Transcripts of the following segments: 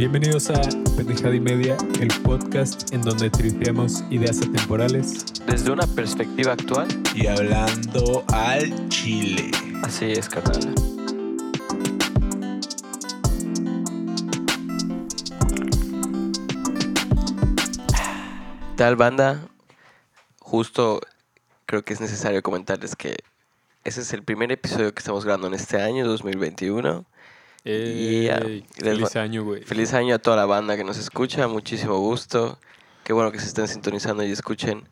Bienvenidos a Pendejada y Media, el podcast en donde tripeamos ideas atemporales. Desde una perspectiva actual, y hablando al chile. así es, carnal. Tal banda, justo creo que es necesario comentarles que ese es el primer episodio que estamos grabando en este año, 2021. Y ya, Ey, les feliz año, güey. Feliz año a toda la banda que nos escucha, muchísimo gusto. Qué bueno que se estén sintonizando y escuchen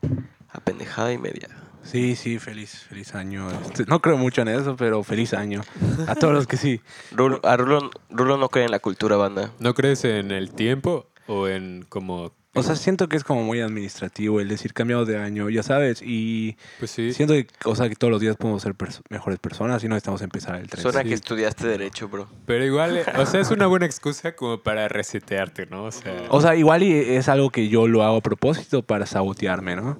a pendejada y media. Sí, sí, feliz, feliz año. Este, no creo mucho en eso, pero feliz año. A todos los que sí. Rulo, a Rulo, Rulo no cree en la cultura, banda. ¿No crees en el tiempo o en como... O sea, siento que es como muy administrativo el decir cambiado de año, ya sabes. Y Pues sí. siento que, o sea, que todos los días podemos ser pers- mejores personas y no necesitamos empezar el 3. Suena sí. que estudiaste Derecho, bro. Pero igual, eh, o sea, es una buena excusa como para resetearte, ¿no? O sea... O sea, igual y es algo que yo lo hago a propósito para sabotearme, ¿no?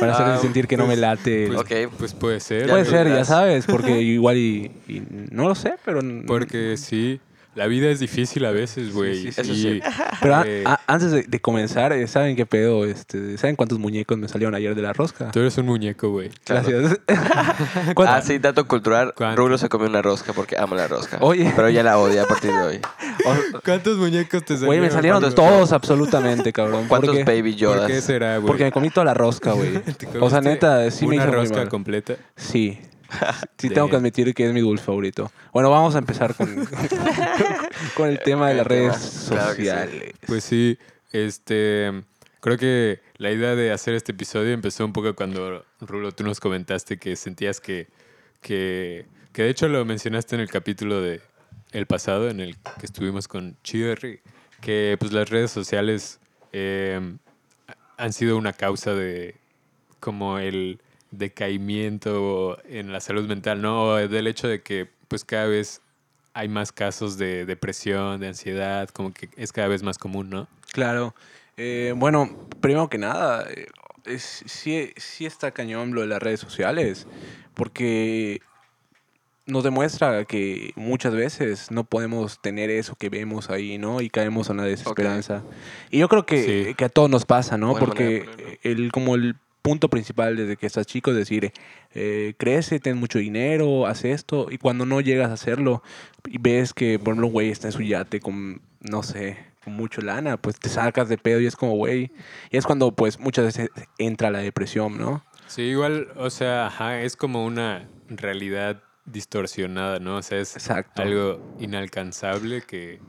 Para hacerme Ah, sentir que no me pues- late. pues, ok. pues puede ser. Ya Puede me ser, ya sabes, porque igual y, y no lo sé, pero... Porque sí, la vida es difícil a veces, güey. sí, sí. Pero a- eh, a- antes de, de comenzar, eh, ¿saben qué pedo? Este, ¿Saben cuántos muñecos me salieron ayer de la rosca? Tú eres un muñeco, güey. Claro. Gracias. ¿Cuánto? Ah, sí, dato cultural. ¿Cuánto? Rulo se comió una rosca porque ama la rosca. Oye. Pero ya la odia a partir de hoy. ¿Cuántos muñecos te salieron? Güey, me salieron ¿Cuántos- todos absolutamente, cabrón. ¿Cuántos porque, baby ¿Por Yodas? qué será, güey? porque me comí toda la rosca, güey. ¿Te O sea, neta, sí me una hizo muy rosca mal. completa. Sí. Sí tengo que admitir que es mi dulce favorito. Bueno, vamos a empezar con, con el tema de las redes tema, claro que sí. sociales. Pues sí, este, creo que la idea de hacer este episodio empezó un poco cuando, Rulo, tú nos comentaste que sentías que, que, que de hecho lo mencionaste en el capítulo de el pasado, en el que estuvimos con Chirri, que pues las redes sociales eh, han sido una causa de como el decaimiento en la salud mental, ¿no? Del hecho de que pues cada vez hay más casos de depresión, de ansiedad, como que es cada vez más común, ¿no? Claro. Eh, bueno, primero que nada, eh, es- sí, sí está cañón lo de las redes sociales, porque nos demuestra que muchas veces no podemos tener eso que vemos ahí, ¿no? Y caemos en la desesperanza. Y yo creo que, Sí. que a todos nos pasa, ¿no? Buena Porque el, como el punto principal desde que estás chico es decir, eh, crece, ten mucho dinero, haz esto, y cuando no llegas a hacerlo y ves que, por ejemplo, un güey está en su yate con, no sé, con mucho lana, pues te sacas de pedo y es como, güey, y es cuando pues muchas veces entra la depresión, ¿no? Sí, igual, o sea, ajá, es como una realidad distorsionada, ¿no? O sea, es Exacto. algo inalcanzable que,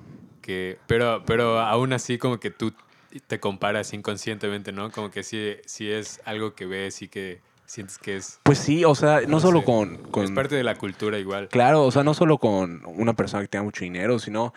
que pero, pero aún así como que tú te comparas inconscientemente, ¿no? Como que sí, sí es algo que ves y que sientes que es, Pues sí, o sea, no, No solo sé. con, con... es parte de la cultura igual. Claro, o sea, no solo con una persona que tenga mucho dinero, sino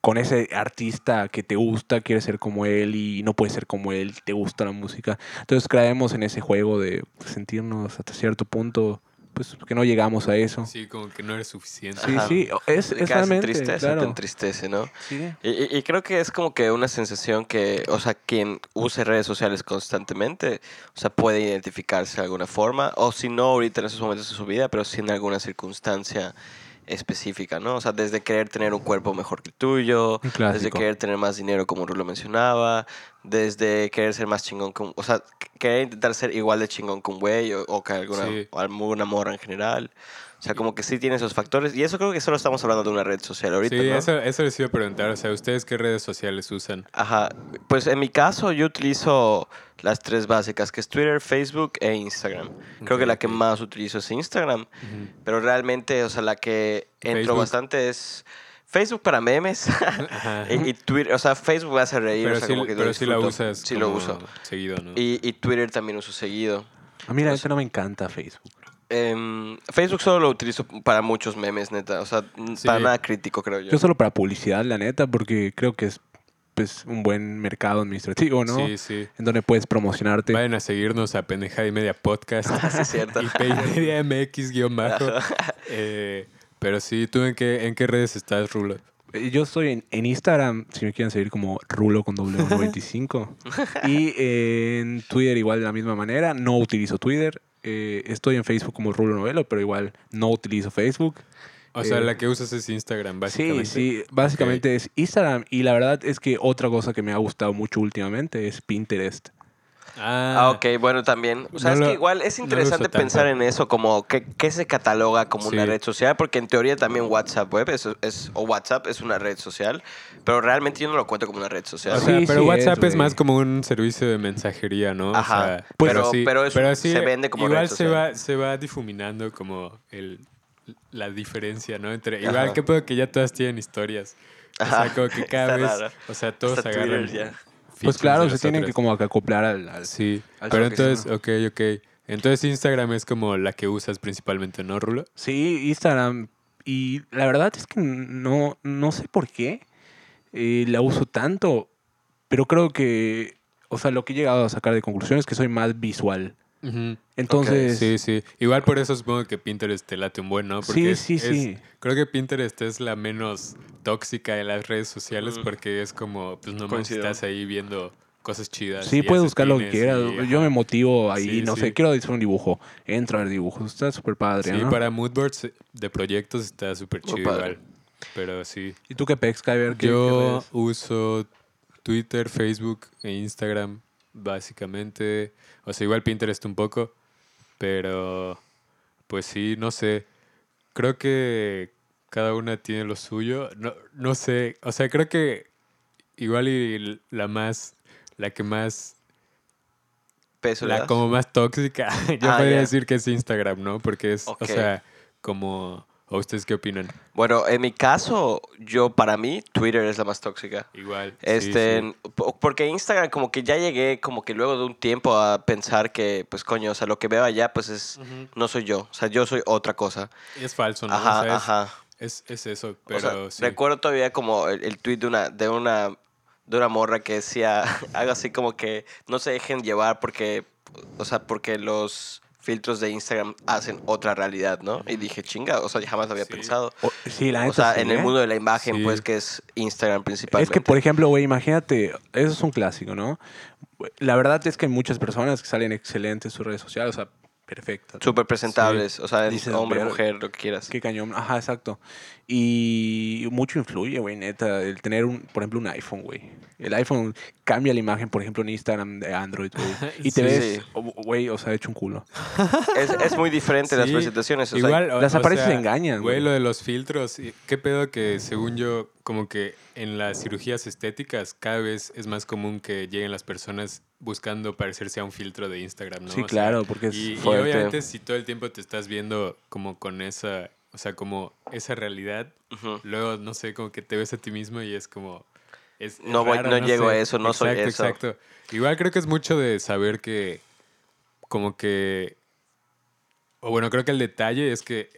con ese artista que te gusta, quieres ser como él y no puedes ser como él, te gusta la música. Entonces caemos en ese juego de sentirnos hasta cierto punto, pues que no llegamos a eso. Sí, como que no eres suficiente. Sí, Ajá. sí, es, es realmente, tristeza, claro. te entristece, ¿no? Sí. Y, y- creo que es como que una sensación que, o sea, quien use redes sociales constantemente, o sea, puede identificarse de alguna forma, o si no ahorita en esos momentos de su vida, pero sí en alguna circunstancia específica, ¿no? O sea, desde querer tener un cuerpo mejor que el tuyo, desde querer tener más dinero, como Rulo mencionaba, desde querer ser más chingón que un, o sea, qu- querer intentar ser igual de chingón que un güey o, o que alguna, Sí. o alguna morra en general. O sea, como que sí tiene esos factores. Y eso creo que solo estamos hablando de una red social ahorita, Sí, ¿no? eso, eso les iba a preguntar. O sea, ¿ustedes qué redes sociales usan? Ajá, pues en mi caso yo utilizo las tres básicas, que es Twitter, Facebook e Instagram. Creo que la que más utilizo es Instagram, pero realmente, o sea, la que entro Facebook. bastante es Facebook para memes y, y Twitter, o sea, Facebook me hace reír, Pero, o sea, sí, como que lo pero sí la usas Sí lo uso. seguido, ¿no? Y, y Twitter también uso seguido. A mí la neta no me encanta Facebook. Em, Facebook solo lo utilizo para muchos memes, neta, o sea, Sí. para nada crítico, creo yo. Yo solo para publicidad, la neta, porque creo que es pues, un buen mercado administrativo, ¿no? Sí, sí. En donde puedes promocionarte. Vayan a seguirnos a Pendejada y Media Podcast. Sí, es cierto. y Media MX guion bajo. Eh, pero sí, ¿tú en qué, en qué redes estás, Rulo? Eh, Yo estoy en, en Instagram, si me quieren seguir como Rulo con doble 25. y en Twitter igual de la misma manera. No utilizo Twitter. Eh, estoy en Facebook como Rulo Novelo, pero igual no utilizo Facebook. O sea, Eh, la que usas es Instagram, Sí, básicamente. sí, básicamente es Instagram y la verdad es que otra cosa que me ha gustado mucho últimamente es Pinterest. Ah, ok, bueno, también. O sea, No es lo- que igual es interesante pensar en eso, como que, que se cataloga como una red social, porque en teoría también WhatsApp Web es, es- o WhatsApp es una red social, pero realmente yo no lo cuento como una red social. O sea, sí pero es, WhatsApp es, más como un servicio de mensajería, ¿no? O Ajá. sea, Pues- pero, pero, eso sí, se vende como igual red se social. va, se va difuminando como el, la diferencia, ¿no? Entre, Ajá. igual que puedo que ya todas tienen historias. O Ajá. sea, como que cada Está vez, raro. o sea, todos Hasta agarran. Twitter ya. Pues claro, se tienen que como que acoplar al... al- Sí, al pero entonces, ok, ok. Entonces Instagram es como la que usas principalmente, ¿no, Rulo? Sí, Instagram. Y la verdad es que no, no sé por qué eh, la uso tanto, pero creo que, o sea, lo que he llegado a sacar de conclusión es que soy más visual. Entonces, Sí, sí. Igual por eso supongo que Pinterest te late un buen, ¿no? Sí, es- sí, es- sí. Creo que Pinterest es la menos tóxica de las redes sociales porque es como, pues nomás Coincido. estás ahí viendo cosas chidas. sí, puedes buscar lo que quieras. y, Yo me motivo ahí, Sí, no sí. sé, quiero hacer un dibujo. Entro a ver dibujos, está súper padre, Sí, ¿no? para moodboards de proyectos está súper chido padre. igual. Pero sí. ¿Y tú qué pex, Kyber? ¿Qué- qué Yo uso Twitter, Facebook e Instagram, básicamente. O sea, igual Pinterest un poco. Pero, pues sí, no sé. Creo que cada una tiene lo suyo. No, no sé. O sea, creo que igual y la más, la que más, Peso la como más tóxica, yo Ah, podría decir que es Instagram, ¿no? Porque es, o sea, como, ¿o ustedes qué opinan? Bueno, en mi caso, yo para mí, Twitter es la más tóxica. Igual. sí, Este, sí. po- porque Instagram como que ya llegué como que luego de un tiempo a pensar que, pues coño, o sea, lo que veo allá pues es, no soy yo, o sea, yo soy otra cosa. Es falso, ¿no? Ajá, o sea, es, ajá. Es, es eso, O pero sea, sí. recuerdo todavía como el, el tweet de una, de una, de una morra que decía algo así como que no se dejen llevar porque, o sea, porque los filtros de Instagram hacen otra realidad, ¿no? Y dije, chinga, o sea, yo jamás lo había Sí. pensado. O- sí, la O sea, sí, en el ¿eh? mundo de la imagen, Sí. pues, que es Instagram principalmente. Es que, por ejemplo, güey, imagínate, eso es un clásico, ¿no? La verdad es que hay muchas personas que salen excelentes en sus redes sociales, o sea, perfectas. Súper presentables, o sea, Dices, hombre, mujer, lo que quieras. Qué cañón. Ajá, exacto. Y mucho influye, güey, neta, el tener, un, por ejemplo, un iPhone, güey. El iPhone cambia la imagen, por ejemplo, en Instagram de Android, güey. Y te Sí. ves, Sí. güey, o sea, hecho un culo. Es, es muy diferente las Sí, presentaciones. o sea, Igual, o- las o apariencias sea, engañan, Güey, güey. lo de los filtros. ¿Qué pedo que según yo, como que en las cirugías estéticas cada vez es más común que lleguen las personas buscando parecerse a un filtro de Instagram, ¿no? Sí, O sea, claro, porque es y, y fuerte. obviamente si todo el tiempo te estás viendo como con esa, o sea, como esa realidad, luego, no sé, como que te ves a ti mismo y es como... Es, No voy- no llego a eso, no soy Exacto, eso. Exacto. Igual creo que es mucho de saber que, como que, o bueno, creo que el detalle es que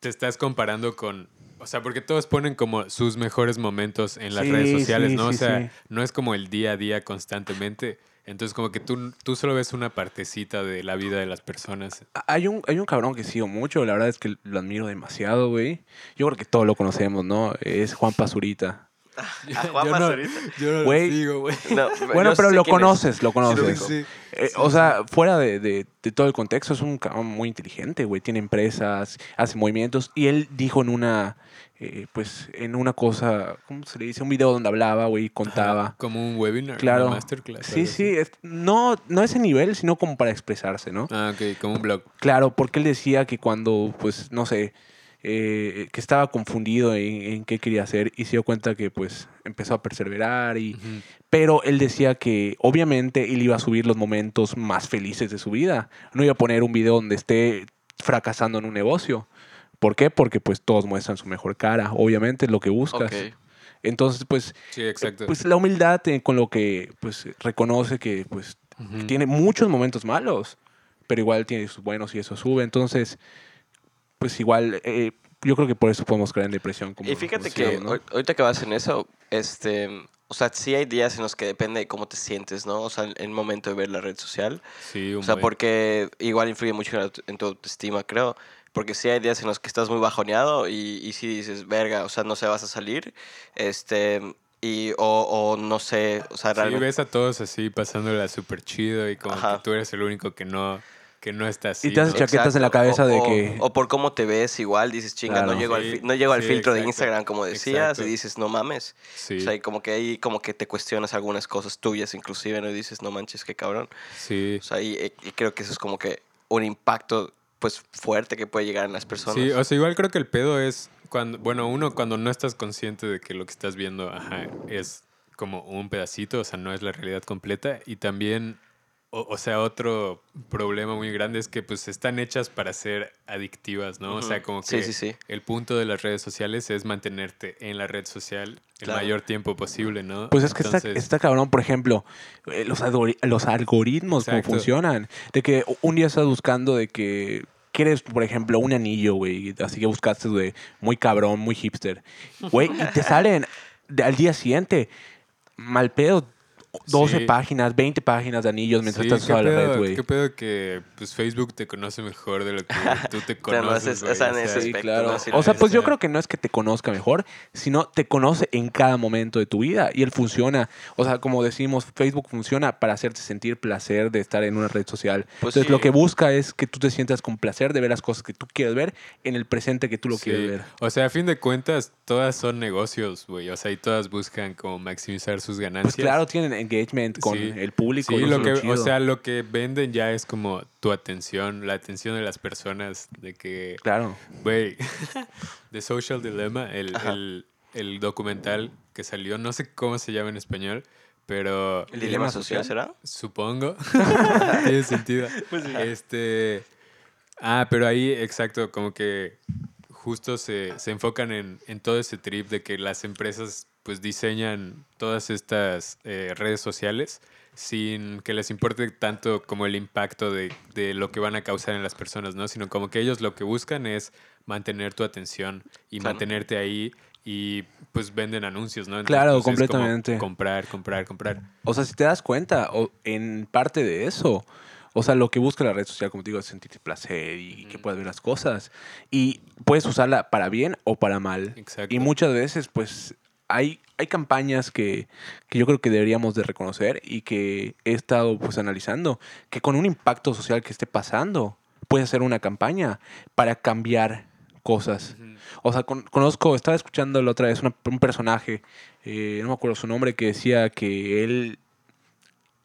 te estás comparando con, o sea, porque todos ponen como sus mejores momentos en las Sí, redes sociales, sí, ¿no? sí, o sea, sí. no es como el día a día constantemente. Entonces, como que tú, tú solo ves una partecita de la vida de las personas. Hay un, hay un cabrón que sigo mucho, la verdad es que lo admiro demasiado, güey. Yo creo que todos lo conocemos, ¿no? Es Juan Pazurita. A Juan yo no, yo no lo Güey. sigo, güey. No, Bueno, yo pero lo es. conoces, lo conoces. ubico. Sí. Eh, o sea, fuera de, de- de todo el contexto, es un cabrón muy inteligente, güey. Tiene empresas, hace movimientos. Y él dijo en una, eh, pues, en una cosa, ¿cómo se le dice? Un video donde hablaba, güey, contaba. Ajá, como un webinar, Claro. una masterclass. Sí, sí, es- no, no ese nivel, sino como para expresarse, ¿no? Ah, ok, como un blog. Claro, porque él decía que cuando, pues, no sé, eh, que estaba confundido en, en qué quería hacer y se dio cuenta que, pues, empezó a perseverar y... Pero él decía que, obviamente, él iba a subir los momentos más felices de su vida. No iba a poner un video donde esté fracasando en un negocio. ¿Por qué? Porque, pues, todos muestran su mejor cara. Obviamente, es lo que buscas. Ok. Entonces, pues, Sí, exacto. pues la humildad eh, con lo que, pues, reconoce que, pues, Ujú. tiene muchos momentos malos, pero igual tiene sus buenos y eso sube. Entonces, pues igual, eh, yo creo que por eso podemos caer en depresión. Como Y fíjate como que ¿no? ahor- ahorita que vas en eso, este, o sea, sí hay días en los que depende de cómo te sientes, ¿no? O sea, en el momento de ver la red social. Sí, un O sea, buen. porque igual influye mucho en tu autoestima, creo. Porque sí hay días en los que estás muy bajoneado y, y sí dices, verga, o sea, no sé, vas a salir, este, y, o, o no sé, o sea, Sí, realmente... ves a todos así pasándola súper chido y como Ajá. que tú eres el único que no, que no está así. Y te haces ¿no? chaquetas en la cabeza o, de o- que- O por cómo te ves igual, dices, chinga, Claro. no llego, al, Sí, fi- no llego al sí, filtro de exacto. Instagram como decías Exacto. y dices, no mames. Sí, O sea, y como que ahí como que te cuestionas algunas cosas tuyas inclusive, ¿no? Y dices, no manches, qué cabrón. sí. O sea, y, y creo que eso es como que un impacto pues fuerte que puede llegar en las personas. Sí, o sea, igual creo que el pedo es cuando, bueno, uno cuando no estás consciente de que lo que estás viendo ajá, es como un pedacito, o sea, no es la realidad completa. Y también, o, o sea, otro problema muy grande es que pues están hechas para ser adictivas, ¿no? O sea, como que sí, sí. el punto de las redes sociales es mantenerte en la red social el mayor tiempo posible, ¿no? Pues es que está, Entonces, está cabrón, por ejemplo, eh, los, los algoritmos, cómo Exacto. funcionan. De que un día estás buscando de que quieres, por ejemplo, un anillo, güey. Así que buscaste de muy cabrón, muy hipster. Güey, y te salen de- al día siguiente, mal pedo, 12 Sí. páginas, 20 páginas de anillos mientras Sí, estás ¿qué usando la red, güey. ¿Qué pedo que pues, Facebook te conoce mejor de lo que tú te conoces? o sea, en O ese sea, Sí, aspecto, claro. ¿no? Sí, o sea, la pues yo creo que no es que te conozca mejor, sino te conoce en cada momento de tu vida y él funciona. O sea, como decimos, Facebook funciona para hacerte sentir placer de estar en una red social. Pues Entonces, sí. lo que busca es que tú te sientas con placer de ver las cosas que tú quieres ver en el presente que tú lo Sí. quieres ver. O sea, a fin de cuentas, todas son negocios, güey. O sea, y todas buscan como maximizar sus ganancias. Pues claro, tienen engagement con Sí. el público. Sí, lo que, o sea, lo que venden ya es como tu atención, la atención de las personas, de que, Claro. güey, The Social Dilemma, el, el, el documental que salió, no sé cómo se llama en español, pero ¿El dilema social será? Supongo. Tiene sentido. Este. Ah, pero ahí, exacto, como que justo se, se enfocan en, en todo ese trip de que las empresas pues diseñan todas estas eh, redes sociales sin que les importe tanto como el impacto de, de lo que van a causar en las personas, ¿no? Sino como que ellos lo que buscan es mantener tu atención y Claro. mantenerte ahí y pues venden anuncios, ¿no? Claro, pues, es como completamente. comprar, comprar, comprar. O sea, si te das cuenta, o en parte de eso, o sea, lo que busca la red social, como te digo, es sentirte placer y que puedas ver las cosas. Y puedes usarla para bien o para mal. Exacto. Y muchas veces, pues, hay, hay campañas que, que yo creo que deberíamos de reconocer y que he estado, pues, analizando, que con un impacto social que esté pasando, puedes hacer una campaña para cambiar cosas. O sea, con- conozco, estaba escuchando la otra vez una- un personaje, eh, no me acuerdo su nombre, que decía que él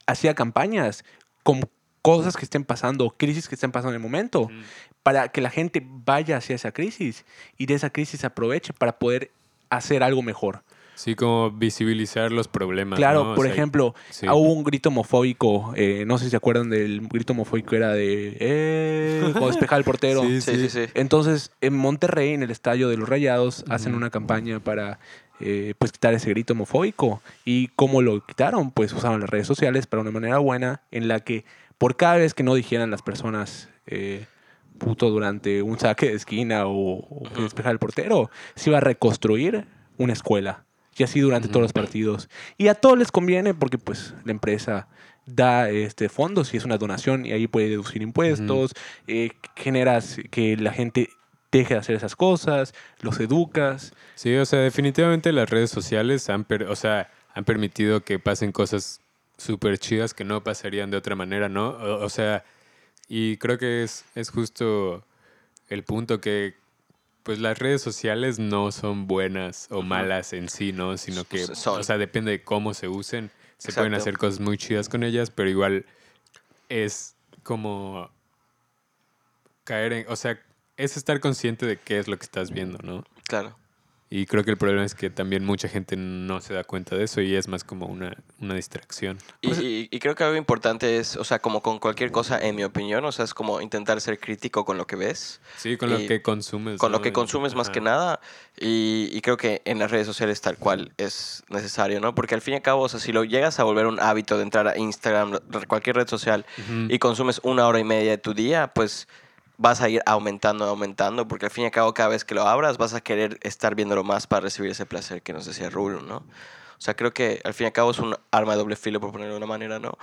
hacía campañas con cosas que estén pasando, crisis que estén pasando en el momento, para que la gente vaya hacia esa crisis y de esa crisis aproveche para poder hacer algo mejor. Sí, como visibilizar los problemas. Claro, ¿no? O por sea, ejemplo, sí. hubo un grito homofóbico, eh, no sé si se acuerdan del grito homofóbico, era de, eh, cuando despejaba el portero. Sí, Sí, sí, sí. Entonces, en Monterrey, en el estadio de los Rayados, hacen una campaña para eh, pues quitar ese grito homofóbico. ¿Y cómo lo quitaron? Pues usaron las redes sociales para una manera buena en la que por cada vez que no dijeran las personas eh, puto durante un saque de esquina o, o despejara el portero, se iba a reconstruir una escuela. Y así durante todos los partidos. Y a todos les conviene porque pues la empresa da este fondos y es una donación y ahí puede deducir impuestos, eh, generas que la gente deje de hacer esas cosas, los educas. Sí, o sea, definitivamente las redes sociales han, per- o sea, han permitido que pasen cosas súper chidas que no pasarían de otra manera, ¿no? O, o sea, y creo que es, es justo el punto que pues las redes sociales no son buenas o malas en sí, ¿no? Sino que, son. o sea, depende de cómo se usen. Se pueden hacer cosas muy chidas con ellas, pero igual es como caer en, o sea, es estar consciente de qué es lo que estás viendo, ¿no? Claro. Y creo que el problema es que también mucha gente no se da cuenta de eso y es más como una, una distracción. Y, y- y creo que algo importante es, o sea, como con cualquier cosa, en mi opinión, o sea, es como intentar ser crítico con lo que ves, Sí, con lo que consumes. con lo ¿no? que consumes más que nada. Y, y creo que en las redes sociales tal cual es necesario, ¿no? Porque al fin y al cabo, o sea, si lo llegas a volver un hábito de entrar a Instagram, cualquier red social, Ujú. y consumes una hora y media de tu día, pues vas a ir aumentando, aumentando, porque al fin y al cabo cada vez que lo abras vas a querer estar viéndolo más para recibir ese placer que nos decía Rulo, ¿no? O sea, creo que al fin y al cabo es un arma de doble filo, por ponerlo de una manera, ¿no?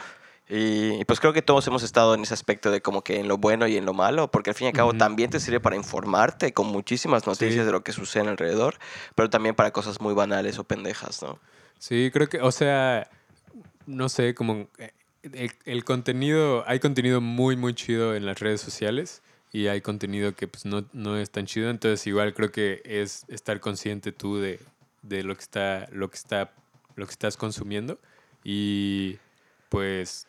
Y, y pues creo que todos hemos estado en ese aspecto de como que en lo bueno y en lo malo, porque al fin y al cabo Ujú. también te sirve para informarte con muchísimas noticias Sí. de lo que sucede alrededor, pero también para cosas muy banales o pendejas, ¿no? Sí, creo que, o sea, no sé, como eh, el, el contenido, hay contenido muy, muy chido en las redes sociales y hay contenido que pues no, no es tan chido. Entonces igual creo que es estar consciente tú de, de lo que está, lo que está, lo que estás consumiendo y pues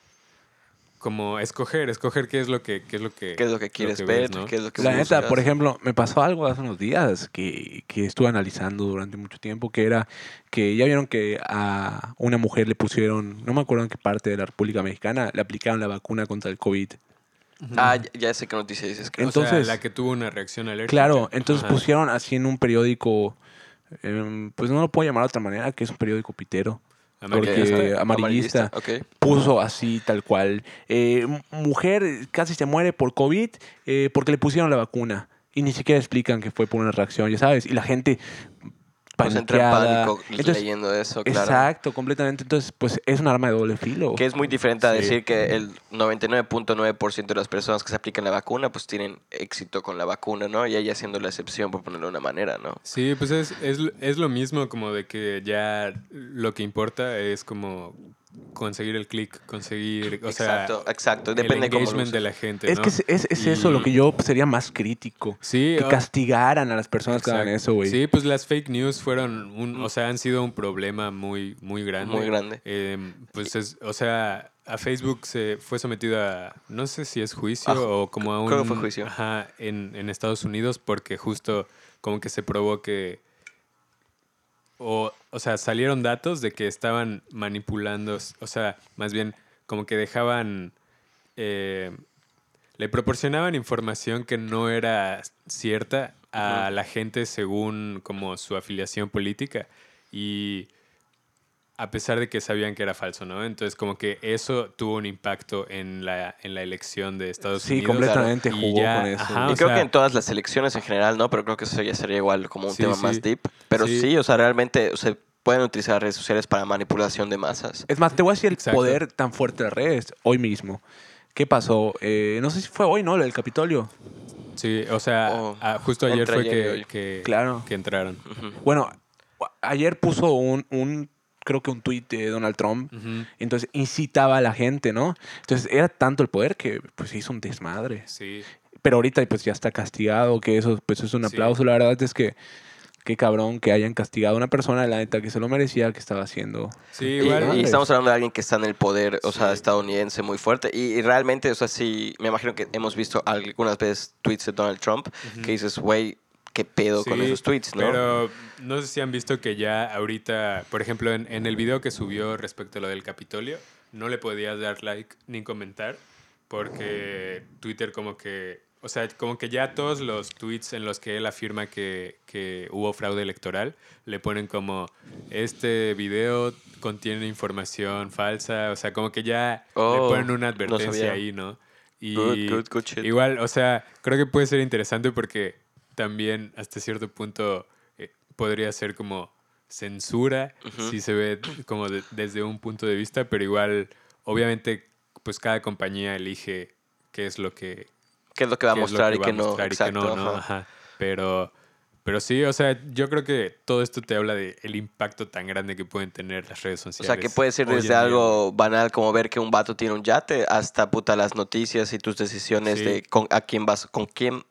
como escoger, escoger qué es lo que, qué es lo que, ¿Qué es lo que quieres que ver? ves, ¿no? ¿Qué es lo que La neta, por ejemplo, me pasó algo hace unos días que, que estuve analizando durante mucho tiempo, que era que ya vieron que a una mujer le pusieron, no me acuerdo en qué parte de la República Mexicana, le aplicaron la vacuna contra el COVID. Ah, ya, ya sé qué noticia dices. creo. O sea, entonces- la que tuvo una reacción alérgica. Claro, entonces Ajá. pusieron así en un periódico, em, pues no lo puedo llamar de otra manera, que es un periódico pitero. Amarillista. porque- amarillista. Ok. puso así tal cual. eh, mujer casi se muere por COVID eh, porque le pusieron la vacuna. Y ni siquiera explican que fue por una reacción, ya sabes. Y la gente Pues entra en pánico Entonces, leyendo eso, claro. Exacto, completamente. Entonces, pues es un arma de doble filo. Que es muy diferente a Sí. decir que el 99.9% de las personas que se aplican la vacuna pues tienen éxito con la vacuna, ¿no? Y ella siendo la excepción, por ponerlo de una manera, ¿no? Sí, pues es, es, es lo mismo como de que ya lo que importa es como conseguir el click, conseguir, o sea, exacto, exacto. el Depende de cómo lo engagement de la gente, Es ¿no? que es, es- es eso Y- lo que yo sería más crítico. Sí, Que o- castigaran a las personas que hagan Exacto. eso, güey. Sí, pues las fake news fueron, un, o sea, han sido un problema muy, muy grande. Muy grande. Eh, pues es, o sea, a Facebook se fue sometido a, no sé si es juicio Ah, o como a un... creo que fue juicio. Ajá, en, en Estados Unidos porque justo como que se probó que... O, o sea, salieron datos de que estaban manipulando, o sea, más bien como que dejaban... eh, le proporcionaban información que no era cierta a la gente según como su afiliación política. Y a pesar de que sabían que era falso, ¿no? Entonces como que eso tuvo un impacto en la, en la elección de Estados Sí, Unidos. completamente Y jugó ya, con eso. ajá, y creo sea, que en todas las elecciones en general, ¿no? Pero creo que eso ya sería igual como un Sí, tema sí. más deep. Pero sí. Sí. o sea, realmente se pueden utilizar redes sociales para manipulación de masas. Es más, te voy a decir el Exacto. poder tan fuerte de las redes hoy mismo. ¿Qué pasó? Eh, no sé si fue hoy, ¿no? El Capitolio. Sí, o sea, Oh, justo ayer fue ayer que, que, Claro. que entraron. Bueno, ayer puso un, un creo que un tuit de Donald Trump. Entonces incitaba a la gente, ¿no? Entonces era tanto el poder que pues se hizo un desmadre. Sí, Pero ahorita pues ya está castigado, que eso pues es un Sí. aplauso. La verdad es que qué cabrón que hayan castigado a una persona, la neta, que se lo merecía, que estaba haciendo. sí, Y, estamos hablando de alguien que está en el poder, o sea, estadounidense muy fuerte. Y, y realmente, o sea, sí, me imagino que hemos visto algunas veces tweets de Donald Trump que dices, güey, qué pedo con Sí, esos tweets, ¿no? Pero no sé si han visto que ya ahorita, por ejemplo, en, en el video que subió respecto a lo del Capitolio, no le podías dar like ni comentar porque Twitter como que, o sea, como que ya todos los tweets en los que él afirma que, que hubo fraude electoral, le ponen como, este video contiene información falsa, o sea, como que ya Oh, le ponen una no advertencia sabía. ahí, ¿no? Y Good, good, good shit. igual, o sea, creo que puede ser interesante porque también hasta cierto punto eh, podría ser como censura si se ve como de- desde un punto de vista, pero igual, obviamente, pues cada compañía elige qué es lo que, ¿Qué es lo que va a mostrar y qué no? Pero, pero sí, o sea, yo creo que todo esto te habla del el impacto tan grande que pueden tener las redes O sociales. sea, que puede ser desde algo banal como ver que un vato tiene un yate hasta puta las noticias y tus decisiones Sí. de con, a quién vas, con quién,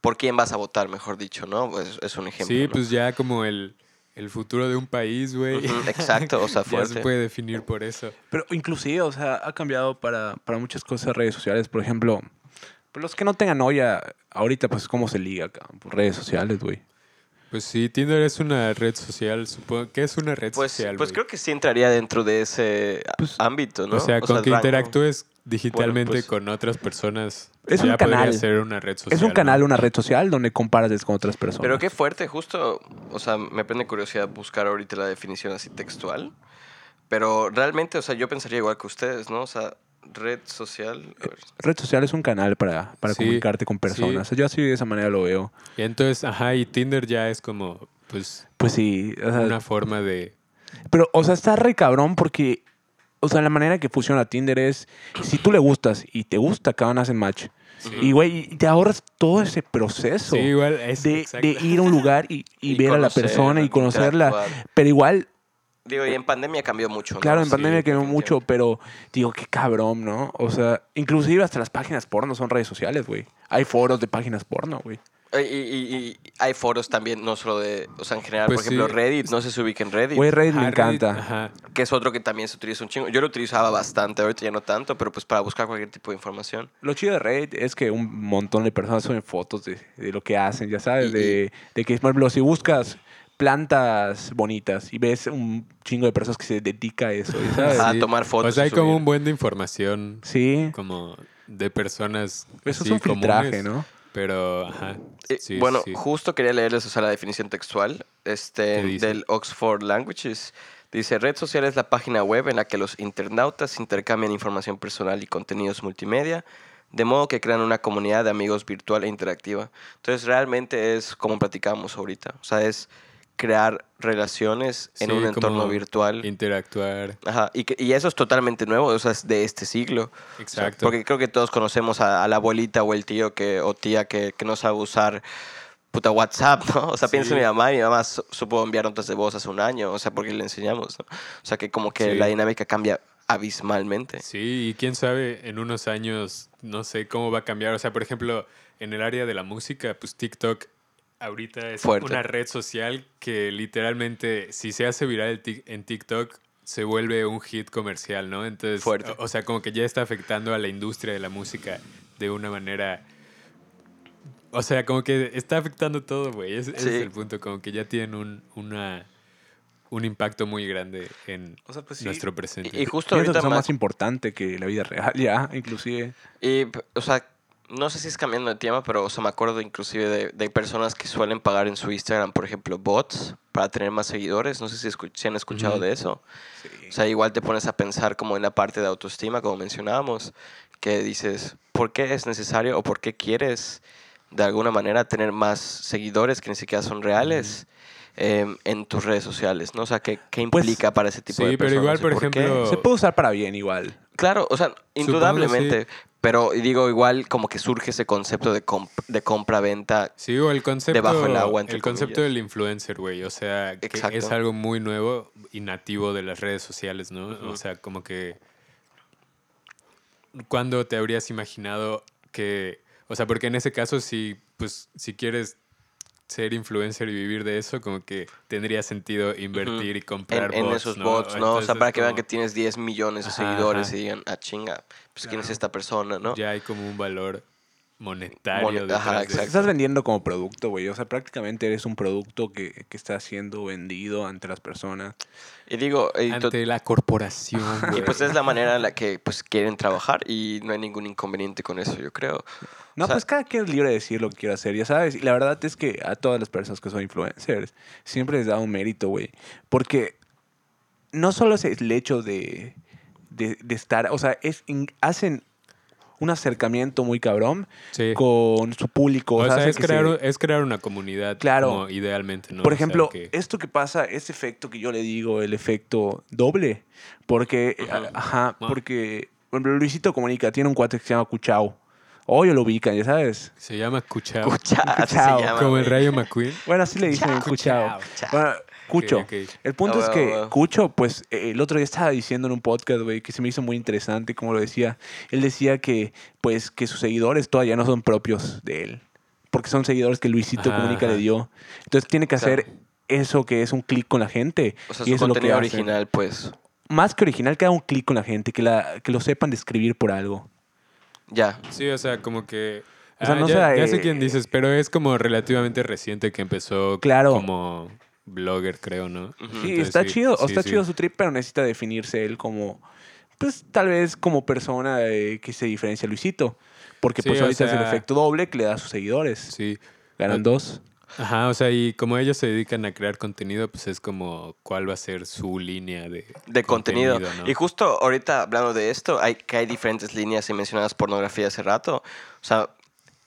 por quién vas a votar, mejor dicho, ¿no? Pues es un ejemplo. Sí, ¿no? pues ya como el, el futuro de un país, güey. Exacto, o sea, ya fuerte. se puede definir por eso. Pero inclusive, o sea, ha cambiado para, para muchas cosas redes sociales. Por ejemplo, pues los que no tengan olla, ahorita pues cómo se liga? Por redes sociales, güey. Pues sí, Tinder es una red social, supongo que es una red Pues, social. pues creo que sí entraría dentro de ese Pues, ámbito, ¿no? O sea, con que rango. interactúes digitalmente pues- con otras personas. Es ya un canal. ser una red social. es un ¿no? canal, una red social donde comparas con otras personas. Pero qué fuerte, justo, o sea, me prende curiosidad buscar ahorita la definición así textual. Pero realmente, o sea, yo pensaría igual que ustedes, ¿no? O sea, red social. ver. Red social es un canal para, para Sí, comunicarte con personas. Yo así de esa manera lo veo. Y entonces, ajá, y Tinder ya es como, pues, Pues sí, o sea, una forma de... pero, o sea, está re cabrón porque, o sea, la manera que funciona Tinder es, si tú le gustas y te gusta, acaban hacen match. Sí. Y, güey, te ahorras todo ese proceso. Sí, igual es... de, ir a un lugar y, y ver a la persona y conocerla. Pero igual, Digo, y en pandemia cambió mucho. ¿no? Claro, en Sí, pandemia definitivamente. mucho, pero digo, qué cabrón, ¿no? O sea, inclusive hasta las páginas porno son redes sociales, güey. Hay foros de páginas porno, güey. Y, y- y hay foros también, no solo de, o sea, en general, Pues por ejemplo, sí. Reddit, no sé si se ubica en Reddit, Güey, Reddit me encanta. Ajá. que es otro que también se utiliza un chingo. Yo lo utilizaba bastante, ahorita ya no tanto, pero pues para buscar cualquier tipo de información. Lo chido de Reddit es que un montón de personas suben fotos de, de lo que hacen, ya sabes, Y- de, de que, por ejemplo, si buscas plantas bonitas y ves un chingo de personas que se dedica a eso, ya sabes. Sí. tomar fotos O sea, y hay como un buen de información Sí, como de personas eso es un filtraje, comunes, ¿no? Pero, ajá. Eh, sí, bueno, sí. justo quería leerles o sea, la definición textual este, del Oxford Languages. Dice, red social es la página web en la que los internautas intercambian información personal y contenidos multimedia, de modo que crean una comunidad de amigos virtual e interactiva. Entonces, realmente es como platicamos ahorita. O sea, es crear relaciones en Sí, un entorno virtual. Interactuar. Ajá, y, que- y eso es totalmente nuevo, o sea, es de este siglo. O sea, Exacto. porque creo que todos conocemos a, a la abuelita o el tío que, o tía que, que no sabe usar puta WhatsApp, ¿no? O sea, Sí. pienso en mi mamá, y mi mamá su- supo enviar notas de voz hace un año, o sea, porque le enseñamos, ¿no? O sea, que como que Sí. la dinámica cambia abismalmente. Sí, y quién sabe, en unos años, no sé cómo va a cambiar. O sea, por ejemplo, en el área de la música, pues TikTok ahorita es Fuerte. una red social que literalmente, si se hace viral en TikTok, se vuelve un hit comercial, ¿no? Entonces, Fuerte. o, o sea, como que ya está afectando a la industria de la música de una manera... O sea, como que está afectando todo, güey. Ese, ese Sí. es el punto, como que ya tienen un, una, un impacto muy grande en O sea, pues sí. nuestro presente. Y, y justo ahorita más, más importante que la vida real, ya, inclusive. Y, o sea, no sé si es cambiando de tema, pero o sea, me acuerdo inclusive de, de personas que suelen pagar en su Instagram, por ejemplo, bots para tener más seguidores. No sé si, escu- si han escuchado de eso. O sea, igual te pones a pensar como en la parte de autoestima, como mencionábamos, que dices, ¿por qué es necesario o por qué quieres de alguna manera tener más seguidores que ni siquiera son reales? em, en tus redes sociales, ¿no? O sea, ¿qué, qué Pues, implica para ese tipo sí, de pero personas? igual, y por qué? ejemplo, Se puede usar para bien igual. Claro, o sea, indudablemente. Pero digo, igual como que surge ese concepto de, comp- de compra-venta. Sí, o el concepto, Debajo del agua, entre el concepto del influencer, güey. O sea, que Exacto. es algo muy nuevo y nativo de las redes sociales, ¿no? O sea, como que... ¿Cuándo te habrías imaginado que... O sea, porque en ese caso, si, pues, si quieres ser influencer y vivir de eso, como que tendría sentido invertir y comprar En, en bots, esos ¿no? bots, ¿no? O sea, Entonces, para que vean como que tienes 10 millones de Ajá, seguidores ajá. y digan, ah, chinga, pues quién es Claro. esta persona, ¿no? Ya hay como un valor monetario Mone- detrás ajá, de. Estás vendiendo como producto, güey. O sea, prácticamente eres un producto que, que está siendo vendido ante las personas. Y digo, y, Ante la corporación, y pues es la manera en la que pues quieren trabajar y no hay ningún inconveniente con eso, yo creo. No, O sea- pues cada quien es libre de decir lo que quiera hacer, ya sabes. Y la verdad es que a todas las personas que son influencers siempre les da un mérito, güey. Porque no solo es el hecho de, de, de estar, o sea, es, hacen un acercamiento muy cabrón Sí. con su público. O sea, hace es que crear, se- es crear una comunidad Claro. como idealmente, ¿no? Por O sea, ejemplo, que- esto que pasa, ese efecto que yo le digo, el efecto doble. Porque, ajá, Ah. porque, por ejemplo, Luisito Comunica tiene un cuate que se llama Cuchao. Hoy lo ubican, ya sabes. se llama Cuchao. Cucha, así se Chao. llama. como el. Rayo McQueen. Bueno, así le dicen Cuchao. Chao. Bueno, Cucho. El punto Ah, es que va. Cucho, pues eh, el otro día estaba diciendo en un podcast, güey, que se me hizo muy interesante, como lo decía. Él decía que, pues, que sus seguidores todavía no son propios de él. Porque son seguidores que Luisito Ajá, Comunica ajá. le dio. Entonces tiene que Claro. hacer eso que es un clic con la gente. O sea, y su eso es lo que contenido original, pues, Más que original, que haga un clic con la gente, que, la, que lo sepan describir por algo. ya. Sí, o sea, como que... O sea, Ah, no ya, sea, ya eh, sé quién dices, pero es como relativamente reciente que empezó Claro. como blogger, creo, ¿no? Sí, Entonces, está chido, sí, está sí. chido su trip, pero necesita definirse él como, pues tal vez como persona eh, que se diferencia a Luisito. Porque Sí, pues o ahorita es el efecto doble que le da a sus seguidores. Sí. Ganan o- dos. Ajá, o sea, y como ellos se dedican a crear contenido, pues es como cuál va a ser su línea de, de contenido. ¿no? Y justo ahorita hablando de esto, hay que hay diferentes líneas y mencionabas pornografía hace rato. O sea,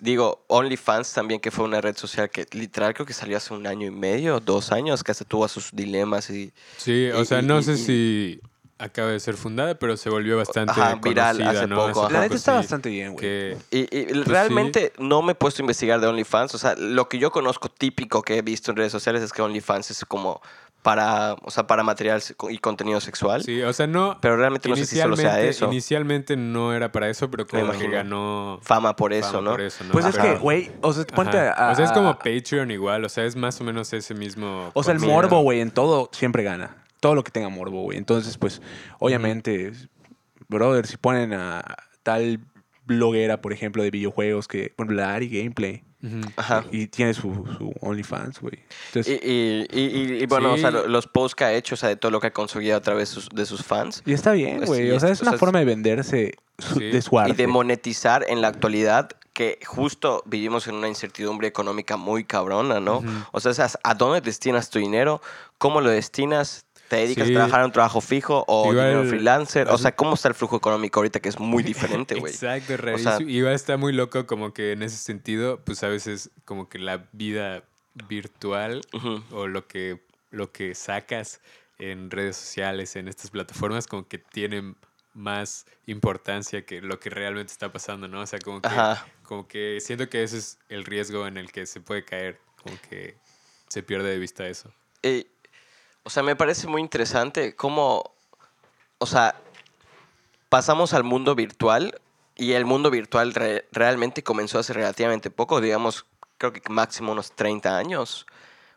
digo, OnlyFans también, que fue una red social que literal creo que salió hace un año y medio, dos años, que hasta tuvo sus dilemas y... Sí, o Y- sea, y- no y- sé y- si acaba de ser fundada, pero se volvió bastante Ajá, viral conocida, hace ¿no? poco, La neta está sí, bastante bien, güey. y Pues realmente no me he puesto a investigar de OnlyFans. O sea, lo que yo conozco típico que he visto en redes sociales es que OnlyFans es como para, o sea, para material y contenido sexual. Sí, o sea, no. Pero realmente no sé si solo sea inicialmente- eso. Inicialmente no era para eso, pero como que ganó Fama por eso, fama ¿no? por eso, ¿no? Pues es Pero- que, güey, o sea, ponte a, O sea, es como Patreon igual, o sea, es más o menos ese mismo. O sea, el morbo, güey, en todo siempre gana. Todo lo que tenga morbo, güey. Entonces, pues, obviamente, brother, si ponen a tal bloguera, por ejemplo, de videojuegos que, por ejemplo, la Ari Gameplay, Ajá. y tiene su, su OnlyFans, güey. Entonces, Y, y, y, bueno, o sea, Sí. lo- los posts que ha hecho, o sea, de todo lo que ha conseguido a través de sus, de sus fans. y está bien, Pues güey. sí, o sea, es- o una sea, forma de venderse su- Sí. de su arte. Y de monetizar en la actualidad, que justo vivimos en una incertidumbre económica muy cabrona, ¿no? Ujú. O sea, esas- ¿a dónde destinas tu dinero? ¿Cómo lo destinas? ¿Te dedicas Sí. a trabajar en un trabajo fijo o Igual- dinero freelancer? O sea, ¿cómo está el flujo económico ahorita que es muy diferente, güey? Exacto, O sea-. Igual está muy loco como que en ese sentido, pues a veces como que la vida virtual o lo que, lo que sacas en redes sociales, en estas plataformas, como que tienen más importancia que lo que realmente está pasando, ¿no? O sea, como que, Ajá. como que siento que ese es el riesgo en el que se puede caer, como que se pierde de vista eso. Eh, o sea, me parece muy interesante cómo, o sea, pasamos al mundo virtual y el mundo virtual re- realmente comenzó hace relativamente poco, digamos, creo que máximo unos 30 años.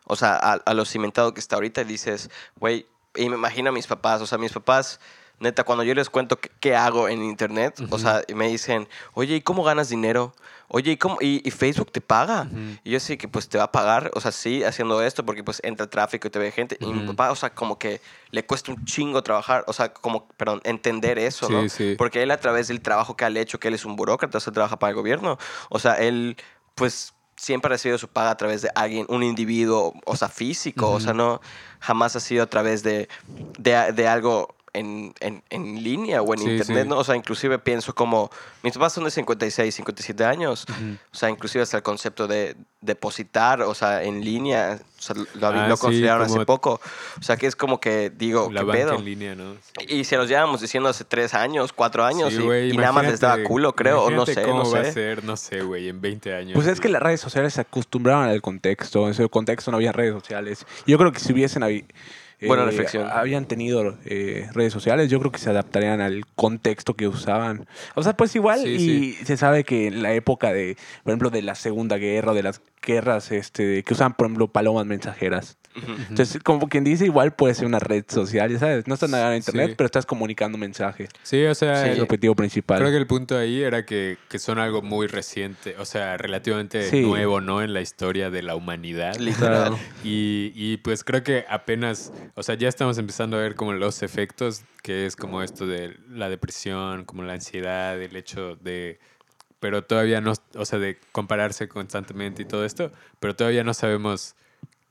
O sea, a, a lo cimentado que está ahorita dices, güey, y me imagino a mis papás, o sea, mis papás, neta, cuando yo les cuento qué, qué hago en internet, o sea, me dicen, oye, ¿y cómo ganas dinero? Oye, ¿y, cómo, y, y Facebook te paga? Y yo sí que pues te va a pagar, o sea, sí, haciendo esto, porque pues entra tráfico y te ve gente. Y mi papá, o sea, como que le cuesta un chingo trabajar, o sea, como, perdón, entender eso, ¿no? Sí, sí. Porque él a través del trabajo que ha hecho, que él es un burócrata, o sea, trabaja para el gobierno, o sea, él pues siempre ha recibido su paga a través de alguien, un individuo, o sea, físico, o sea, no, jamás ha sido a través de, de, de algo en, en, en línea o en Sí, internet, sí. ¿no? O sea, inclusive pienso como, mis papás son de 56, 57 años, o sea, inclusive hasta el concepto de depositar, o sea, en línea, o sea, lo, Ah, lo sí, consideraron hace poco, o sea, que es como que digo, la ¿qué banca pedo? en línea, ¿no? Sí. Y se los llevamos diciendo hace tres años, cuatro años, Sí, y, güey, y nada más les daba culo, creo, o no sé, cómo no va a sé. ser, no sé, güey, en 20 años. Pues es que las redes sociales se acostumbraban al contexto. En ese contexto no había redes sociales. Yo creo que si hubiesen habi- Buena reflexión. habían tenido eh, redes sociales, yo creo que se adaptarían al contexto que usaban. O sea, pues igual Sí, y se sabe que en la época de, por ejemplo, de la Segunda Guerra o de las guerras este, que usaban, por ejemplo, palomas mensajeras. Entonces, como quien dice, igual puede ser una red social, ya ¿sabes? No estás nada en internet, Sí. pero estás comunicando mensaje. Sí, o sea, Es el objetivo principal. Creo que el punto ahí era que, que son algo muy reciente, o sea, relativamente Sí. nuevo, ¿no? En la historia de la humanidad. Literal. Y, y pues creo que apenas, o sea, ya estamos empezando a ver como los efectos, que es como esto de la depresión, como la ansiedad, el hecho de, pero todavía no, o sea, de compararse constantemente y todo esto, pero todavía no sabemos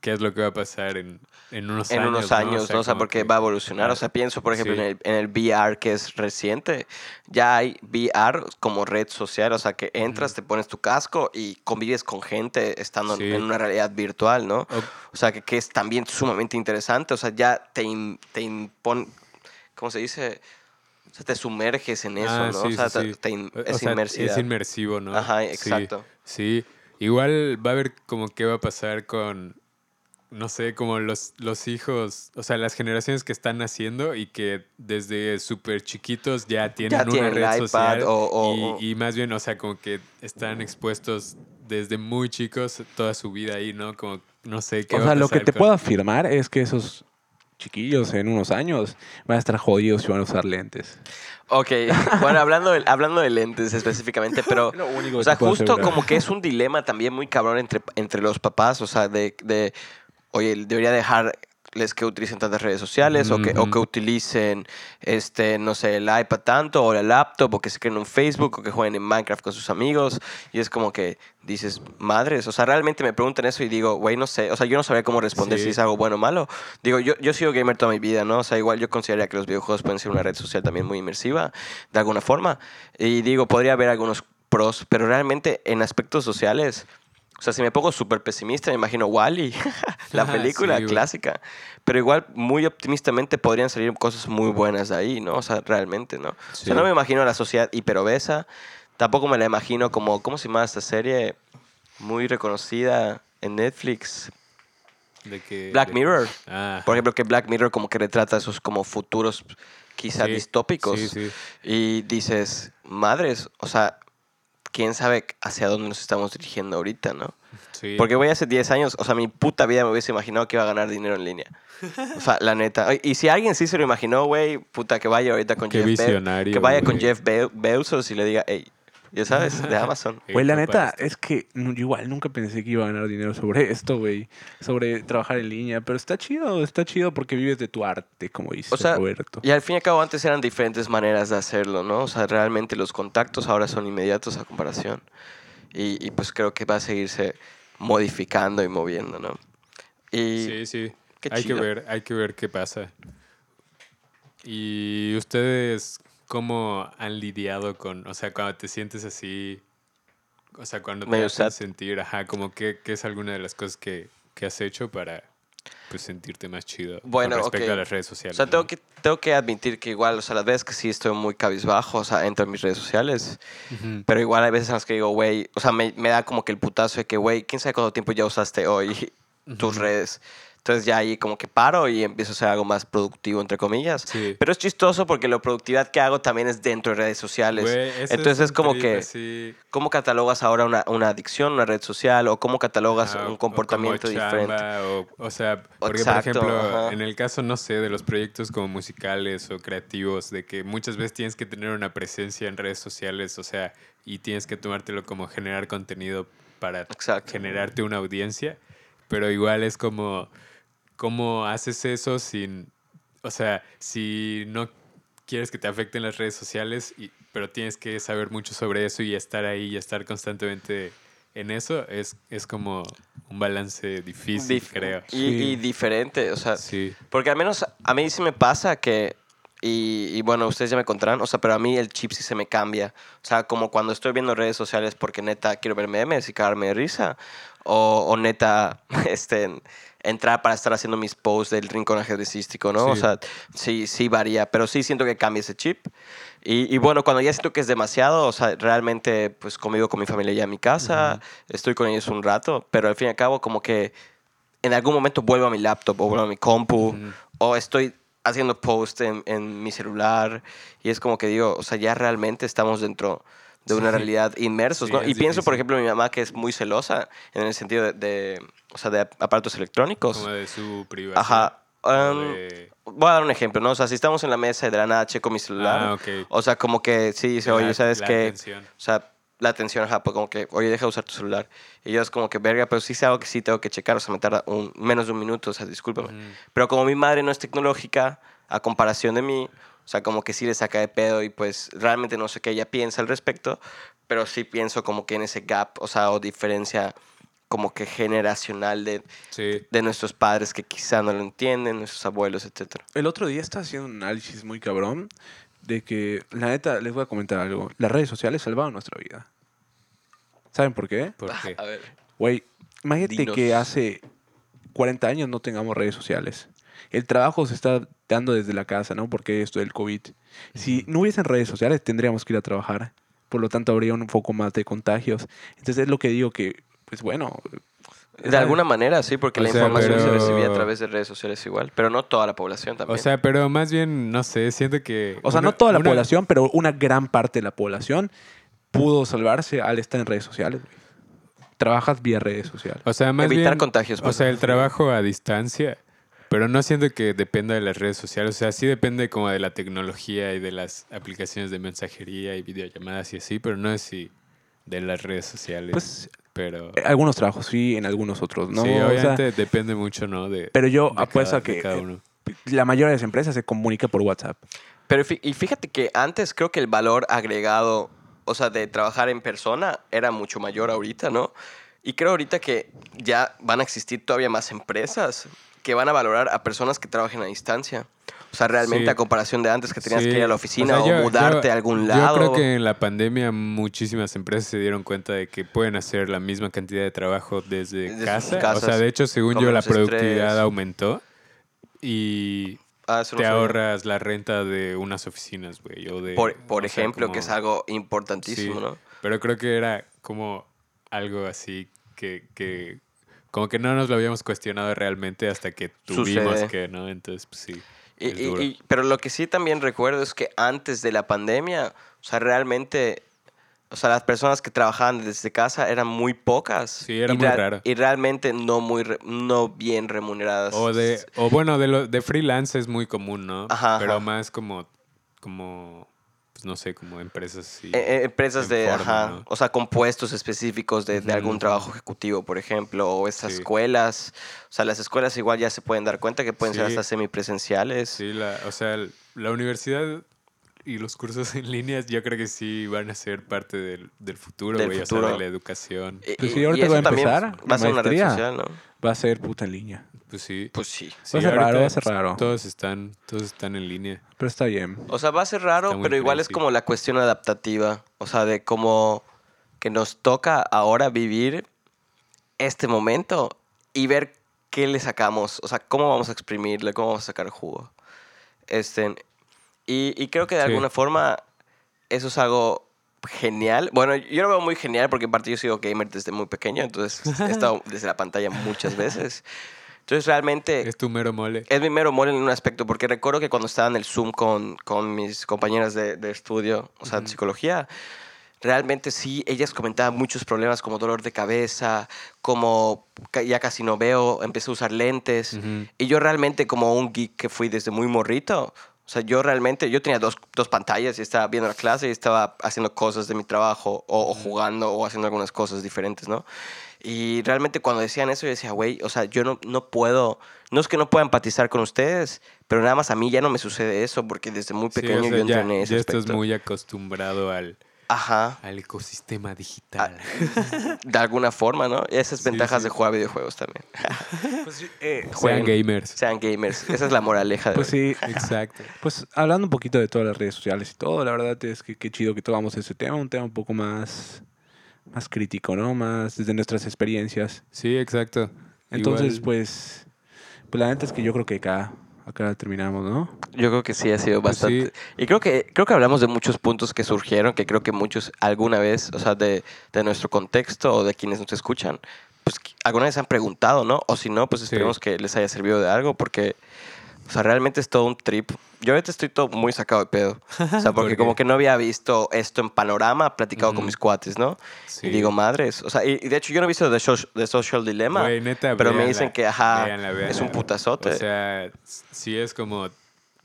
qué es lo que va a pasar en, en unos en años. unos ¿no? años, ¿no? O sea, como porque que- va a evolucionar. O sea, pienso, por ejemplo, Sí. en, el, en el VR que es reciente, ya hay VR como red social, o sea, que entras, te pones tu casco y convives con gente estando en- Sí. en una realidad virtual, ¿no? O- O sea, que, que es también sumamente interesante. O sea, ya te, im- te impone, ¿cómo se dice? O sea, te sumerges en eso, Ah, ¿no? sí, o sea, sí, te- sí. te in- O es sea. Es inmersivo, ¿no? Ajá, exacto. Sí, Igual va a ver como qué va a pasar con, no sé, como los, los hijos, o sea, las generaciones que están naciendo y que desde súper chiquitos ya tienen una tienen el red social. o- o- y, y más bien, o sea, como que están expuestos desde muy chicos toda su vida ahí, ¿no? Como, no sé, qué O va sea, a lo que pasar te con- puedo afirmar es que esos chiquillos en unos años van a estar jodidos y van a usar lentes. Ok, bueno, hablando de, hablando de lentes específicamente, pero... Lo único O sea, justo asegurar. como que es un dilema también muy cabrón entre, entre los papás, o sea, de, de oye, debería dejarles que utilicen tantas redes sociales o, que, o que utilicen, este, no sé, el iPad tanto o la laptop o que se creen un Facebook o que jueguen en Minecraft con sus amigos y es como que dices, madres, o sea, realmente me preguntan eso y digo, güey, no sé, o sea, yo no sabría cómo responder Sí. si es algo bueno o malo. Digo, yo, yo he sido gamer toda mi vida, ¿no? O sea, igual yo consideraría que los videojuegos pueden ser una red social también muy inmersiva, de alguna forma. Y digo, podría haber algunos pros, pero realmente en aspectos sociales, o sea, si me pongo súper pesimista, me imagino Wally, la película sí, clásica. Pero igual, muy optimistamente, podrían salir cosas muy buenas de ahí, ¿no? O sea, realmente, ¿no? O Sí. sea, no me imagino a la sociedad hiperobesa. Tampoco me la imagino como, ¿cómo se llama esta serie? Muy reconocida en Netflix. De que, Black de- Mirror. Ah, Por ejemplo, que Black Mirror como que retrata esos como futuros quizá sí, distópicos. Sí, sí. Y dices, madres, o sea, quién sabe hacia dónde nos estamos dirigiendo ahorita, ¿no? sí. Porque güey, hace 10 años, o sea, mi puta vida me hubiese imaginado que iba a ganar dinero en línea. O sea, la neta. Y si alguien sí se lo imaginó, güey, puta, que vaya ahorita con Qué Jeff Be- visionario, Que vaya con. Jeff Be- Bezos y le diga, hey, ya sabes, de Amazon. Güey, la neta, esto- es que yo igual nunca pensé que iba a ganar dinero sobre esto, güey. Sobre trabajar en línea. Pero está chido, está chido porque vives de tu arte, como dice O sea, Roberto. Y al fin y al cabo antes eran diferentes maneras de hacerlo, ¿no? O sea, realmente los contactos ahora son inmediatos a comparación. Y, y, pues creo que va a seguirse modificando y moviendo, ¿no? Y Sí, sí. qué Hay que chido. ver, hay que ver qué pasa. ¿Y ustedes cómo han lidiado con, o sea, cuando te sientes así, o sea, cuando te hacen sentir, ajá, como que, que es alguna de las cosas que, que has hecho para pues sentirte más chido Bueno, con respecto a las redes O sociales? sea, tengo que, tengo que admitir que igual, o sea, las veces que sí estoy muy cabizbajo, o sea, entro en mis redes sociales, Ujú. pero igual hay veces en las que digo, güey, o sea, me, me da como que el putazo de que, güey, ¿quién sabe cuánto tiempo ya usaste hoy tus redes? Entonces ya ahí como que paro y empiezo a hacer algo más productivo, entre comillas. Sí. Pero es chistoso porque la productividad que hago también es dentro de redes sociales. Güey, Entonces es como que, ¿cómo catalogas ahora una, una adicción, una red social? ¿O cómo catalogas o- un o comportamiento diferente? O, o sea, porque Exacto, por ejemplo, ajá. en el caso, no sé, de los proyectos como musicales o creativos, de que muchas veces tienes que tener una presencia en redes sociales, o sea, y tienes que tomártelo como generar contenido para Exacto. generarte una audiencia, pero igual es como, ¿cómo haces eso sin, o sea, si no quieres que te afecten las redes sociales, y, pero tienes que saber mucho sobre eso y estar ahí y estar constantemente en eso, es, es como un balance difícil, Dif- creo. Y, Sí. y diferente, o sea, Sí, Porque al menos a mí sí me pasa que, y, y bueno, ustedes ya me contarán, o sea, pero a mí el chip sí se me cambia. O sea, como cuando estoy viendo redes sociales porque neta quiero ver memes y cagarme de risa, o, o neta este, entrar para estar haciendo mis posts del rincón ajedrecístico, ¿no? O Sí. sea, sí, sí varía, pero sí siento que cambia ese chip. Y, y bueno, cuando ya siento que es demasiado, o sea, realmente pues convivo con mi familia ya en mi casa, estoy con ellos un rato, pero al fin y al cabo como que en algún momento vuelvo a mi laptop o vuelvo a mi compu Ujú. o estoy haciendo post en, en mi celular y es como que digo, o sea, ya realmente estamos dentro de una Sí. realidad inmersos, Sí, ¿no? es Y pienso, por ejemplo, en mi mamá que es muy celosa en el sentido de, de, o sea, de aparatos electrónicos. como de su privacidad. Ajá. um, de- Voy a dar un ejemplo, ¿no? O sea, si estamos en la mesa y de la nada checo mi celular, Ah, ok. o sea, como que sí oye, ¿sabes la qué? atención. O sea, la atención, ajá, pues como que, oye, deja de usar tu celular. Y yo es como que, verga, pero sí sé algo que sí tengo que checar, o sea, me tarda un, menos de un minuto, o sea, discúlpame. Pero como mi madre no es tecnológica, a comparación de mí, o sea, como que sí le saca de pedo y pues realmente no sé qué ella piensa al respecto, pero sí pienso como que en ese gap, o sea, o diferencia como que generacional de, Sí. de nuestros padres que quizá no lo entienden, nuestros abuelos, etcétera. El otro día estaba haciendo un análisis muy cabrón de que, la neta, les voy a comentar algo. Las redes sociales salvaron nuestra vida. ¿Saben por qué? ¿Por qué? A ver. Güey, imagínate Dinos. que hace 40 años no tengamos redes sociales. El trabajo se está dando desde la casa, ¿no? Porque esto del COVID. Si no hubiesen redes sociales, tendríamos que ir a trabajar. Por lo tanto, habría un poco más de contagios. Entonces, es lo que digo que, pues bueno. De ¿sabes? alguna manera, sí, porque O la sea, información se recibía a través de redes sociales igual, pero no toda la población también. O sea, pero más bien, no sé, siento que... O sea, una- no toda la una- población, pero una gran parte de la población pudo salvarse al estar en redes sociales. Trabajas vía redes sociales. O sea, más Evitar bien, contagios. O pues. sea, el trabajo a distancia, pero no siento que dependa de las redes sociales. O sea, sí depende como de la tecnología y de las aplicaciones de mensajería y videollamadas y así, pero no es si de las redes sociales. Pues pero eh, algunos trabajos sí, en algunos otros no. sí, O sea, obviamente depende mucho, ¿no? De, pero yo de apuesto cada- a que cada eh, uno. la mayoría de las empresas se comunica por WhatsApp. Pero y fíjate que antes creo que el valor agregado, o sea, de trabajar en persona era mucho mayor ahorita, ¿no? Y creo ahorita que ya van a existir todavía más empresas que van a valorar a personas que trabajen a distancia. O sea, realmente Sí. a comparación de antes que tenías Sí, que ir a la oficina o, sea, yo- mudarte yo- a algún lado. Yo creo que en la pandemia muchísimas empresas se dieron cuenta de que pueden hacer la misma cantidad de trabajo desde Desde casa. O sea, de hecho, según yo, la estrés. productividad aumentó y Ah, no te ahorras la renta de unas oficinas, güey. Por, por sea, ejemplo, como- que es algo importantísimo, Sí. ¿no? Pero creo que era como algo así que, que como que no nos lo habíamos cuestionado realmente hasta que tuvimos Sucede. que, ¿no? Entonces, pues sí. Y- es y- duro. y- pero lo que sí también recuerdo es que antes de la pandemia, o sea, realmente, o sea, las personas que trabajaban desde casa eran muy pocas. Sí, era y muy raro. Y realmente no muy, re- no bien remuneradas. O de, o bueno, de lo de freelance es muy común, ¿no? Ajá, Pero ajá. más como, como, pues no sé, como empresas sí. Eh, eh, empresas de, forma, ajá, ¿no? o sea, con puestos específicos de, de algún trabajo ejecutivo, por ejemplo, o esas Sí. escuelas. O sea, las escuelas igual ya se pueden dar cuenta que pueden ser hasta semipresenciales. Sí, la, o sea, la universidad y los cursos en línea yo creo que sí van a ser parte del, del futuro, Del güey, o sea, futuro. de la educación. Y- Pues y- sí, ahorita y va a empezar Va a ser una red social, ¿no? Va a ser puta en línea. Pues sí. Pues sí. Sí, Va a ser raro, va a ser raro. Todos están, todos están en línea. Pero está bien. O sea, va a ser raro, pero igual es como la cuestión adaptativa. O sea, de cómo que nos toca ahora vivir este momento y ver qué le sacamos. O sea, cómo vamos a exprimirle, cómo vamos a sacar jugo. Este, y, y creo que de Sí. alguna forma eso es algo genial. Bueno, yo lo veo muy genial porque aparte yo sigo gamer desde muy pequeño, entonces he estado desde la pantalla muchas veces. Entonces realmente Es tu mero mole. es mi mero mole en un aspecto, porque recuerdo que cuando estaba en el Zoom con, con mis compañeras de, de estudio, o sea, de psicología, realmente sí, ellas comentaban muchos problemas como dolor de cabeza, como ya casi no veo, empecé a usar lentes. Y yo realmente como un geek que fui desde muy morrito, o sea, yo realmente, yo tenía dos, dos pantallas y estaba viendo la clase y estaba haciendo cosas de mi trabajo o, o jugando o haciendo algunas cosas diferentes, ¿no? Y realmente cuando decían eso yo decía, güey, o sea, yo no, no puedo, no es que no pueda empatizar con ustedes, pero nada más a mí ya no me sucede eso porque desde muy Sí, o pequeño sea, yo ya, entrené ese ya estás aspecto. muy acostumbrado al, Ajá, al ecosistema digital. de alguna forma, ¿no? Y esas Sí, ventajas sí. de jugar videojuegos también. Sean jueguen. gamers. Sean gamers. Esa es la moraleja de Pues hoy. sí, Exacto. pues hablando un poquito de todas las redes sociales y todo, la verdad es que qué chido que tocamos ese tema, un tema un poco más, más crítico, ¿no? Más desde nuestras experiencias. Sí, exacto. Entonces, Igual- pues, pues la neta es que yo creo que acá, acá terminamos, ¿no? Yo creo que sí ha sido Pues bastante. Y creo que, creo que hablamos de muchos puntos que surgieron, que creo que muchos alguna vez, o sea, de, de nuestro contexto o de quienes nos escuchan, pues alguna vez han preguntado, ¿no? O si no, pues Sí. esperemos que les haya servido de algo, porque, o sea, realmente es todo un trip. Yo ahorita estoy todo muy sacado de pedo. O sea, porque como que no había visto esto en panorama, platicado con mis cuates, ¿no? Sí. Y digo, madres. O sea, y, y de hecho yo no he visto The, Soc- The Social Dilemma. Neta, pero me dicen que, ajá, véanla, es un putazote. O sea, sí es como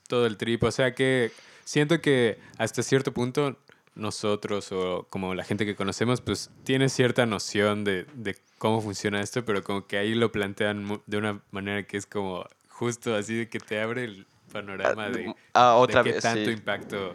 todo el trip. O sea que siento que hasta cierto punto nosotros o como la gente que conocemos, pues tiene cierta noción de, de cómo funciona esto, pero como que ahí lo plantean de una manera que es como justo así de que te abre el panorama de, Ah, otra de qué vez, tanto sí. impacto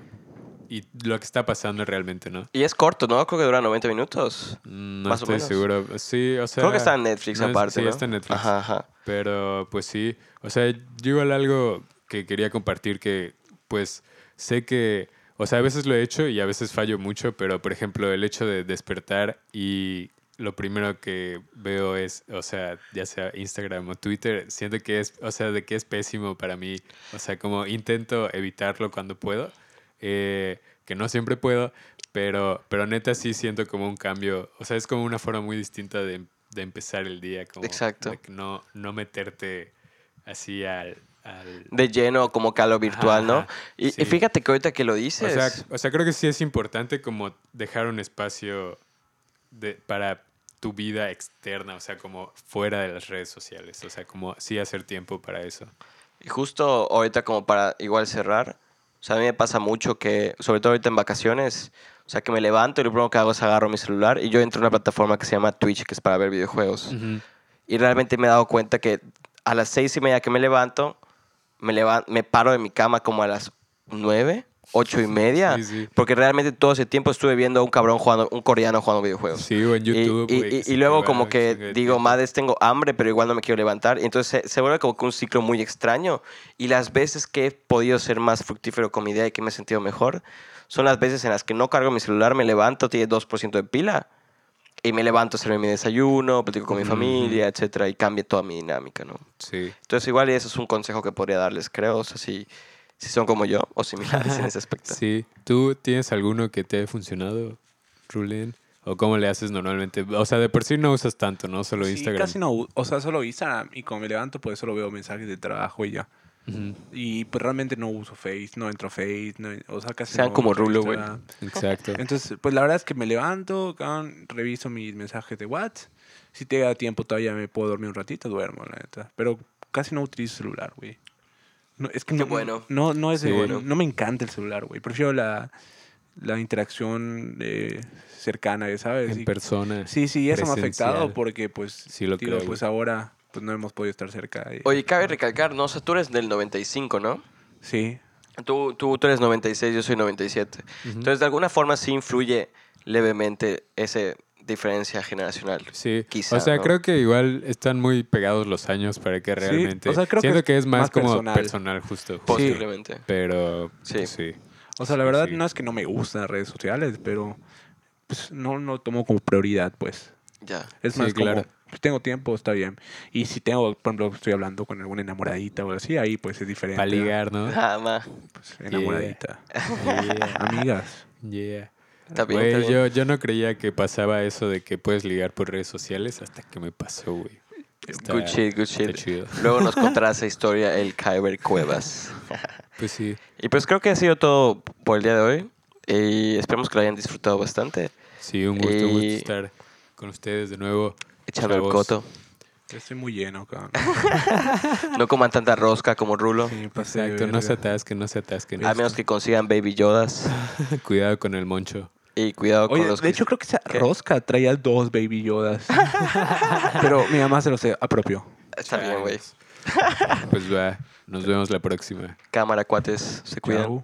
y lo que está pasando realmente, ¿no? Y es corto, ¿no? Creo que dura 90 minutos. No Más o estoy menos. seguro. Sí, o sea... Creo que está en Netflix no es- aparte, Sí, ¿no? está en Netflix. Ajá, ajá. Pero pues sí, o sea, yo igual algo que quería compartir que pues sé que, o sea, a veces lo he hecho y a veces fallo mucho, pero por ejemplo el hecho de despertar y lo primero que veo es, o sea, ya sea Instagram o Twitter, siento que es, o sea, de que es pésimo para mí, o sea, como intento evitarlo cuando puedo, eh, que no siempre puedo, pero, pero neta sí siento como un cambio, o sea, es como una forma muy distinta de, de empezar el día, como Exacto. de no, no meterte así al... De lleno, como que a lo virtual, ¿no? Ajá, Y, y sí. fíjate que ahorita que lo o, dices. sea, o sea, creo que sí es importante como dejar un espacio de, para tu vida externa, o sea, como fuera de las redes sociales, o sea, como sí hacer tiempo para eso. Y justo ahorita como para igual cerrar, o sea, a mí me pasa mucho que, sobre todo ahorita en vacaciones, o sea, que me levanto y lo primero que hago es agarro mi celular y yo entro a una plataforma que se llama Twitch, que es para ver videojuegos. Y realmente me he dado cuenta que a las seis y media que me levanto, me, levan- me paro de mi cama como a las nueve, ocho y media, Sí, sí. porque realmente todo ese tiempo estuve viendo a un cabrón jugando, un coreano jugando videojuegos. Sí, o en Y- YouTube. Y, y- y luego como que digo, madres, tengo hambre, pero igual no me quiero levantar. Y entonces se, se vuelve como que un ciclo muy extraño. Y las veces que he podido ser más fructífero con mi idea y que me he sentido mejor, son las veces en las que no cargo mi celular, me levanto, tiene 2% de pila. Y me levanto hacerme mi desayuno, platico con mi familia, etcétera, y cambia toda mi dinámica, ¿no? Sí. Entonces igual eso es un consejo que podría darles, creo, o sea, si, si son como yo o similares en ese aspecto. Sí. ¿Tú tienes alguno que te haya funcionado, Rulén? ¿O cómo le haces normalmente? O sea, de por sí no usas tanto, ¿no? Solo Sí, Instagram. casi no, o sea, solo Instagram y cuando me levanto pues solo veo mensajes de trabajo y ya. Y pues realmente no uso Face, no entro a Face, no, o sea, casi Sean no como Rulo, güey. Exacto. Entonces, pues la verdad es que me levanto, reviso mis mensajes de WhatsApp. Si te da tiempo todavía me puedo dormir un ratito, duermo, la neta. Pero casi no utilizo celular, güey. No, es que Qué no, bueno. no, no es Sí. bueno. no me encanta el celular, güey. Prefiero la, la interacción eh, cercana, ¿sabes? En Y- persona. Sí, sí, eso me ha afectado porque, pues, Sí lo digo, creo, pues ahora pues no hemos podido estar cerca. y- Oye, cabe recalcar, ¿no? O sea, tú eres del 95, ¿no? Sí, Tú, tú, tú eres 96, yo soy 97. Entonces, de alguna forma sí influye levemente esa diferencia generacional. Sí, Quizá, o sea, ¿no? creo que igual están muy pegados los años para que realmente... o sea, creo que Siento es que es más, más como personal. personal, justo. Posiblemente. Pero Sí. sí. sí. O sea, la Sí, verdad sí. no es que no me gustan las redes sociales, pero pues, no lo tomo como prioridad, pues. Ya. Es Sí, más claro. como, si tengo tiempo, está bien. Y si tengo, por ejemplo, estoy hablando con alguna enamoradita o así, ahí pues es diferente. Para ligar, ¿no? Nada más. Pues, enamoradita. Yeah. Amigas. Yeah. Está bien, Güey, está bien. yo, yo no creía que pasaba eso de que puedes ligar por redes sociales hasta que me pasó, güey. Está- Good shit, good shit. chido. Luego nos contará esa historia el Kyber Cuevas. Pues sí. Y pues creo que ha sido todo por el día de hoy. Y esperemos que lo hayan disfrutado bastante. Sí, un gusto, un gusto Y- estar con ustedes de nuevo. Echando el coto. Estoy muy lleno, cabrón. No coman tanta rosca como Rulo. Sí, Exacto, no se atasquen, no se atasquen. A menos que consigan Baby Yodas. Cuidado con el moncho. Y cuidado con Oye, los de hecho creo que esa ¿Qué? rosca traía dos Baby Yodas. Pero mi mamá se los apropió. Está bien, güey. Pues va, nos vemos la próxima. Cámara, cuates. Se cuidan.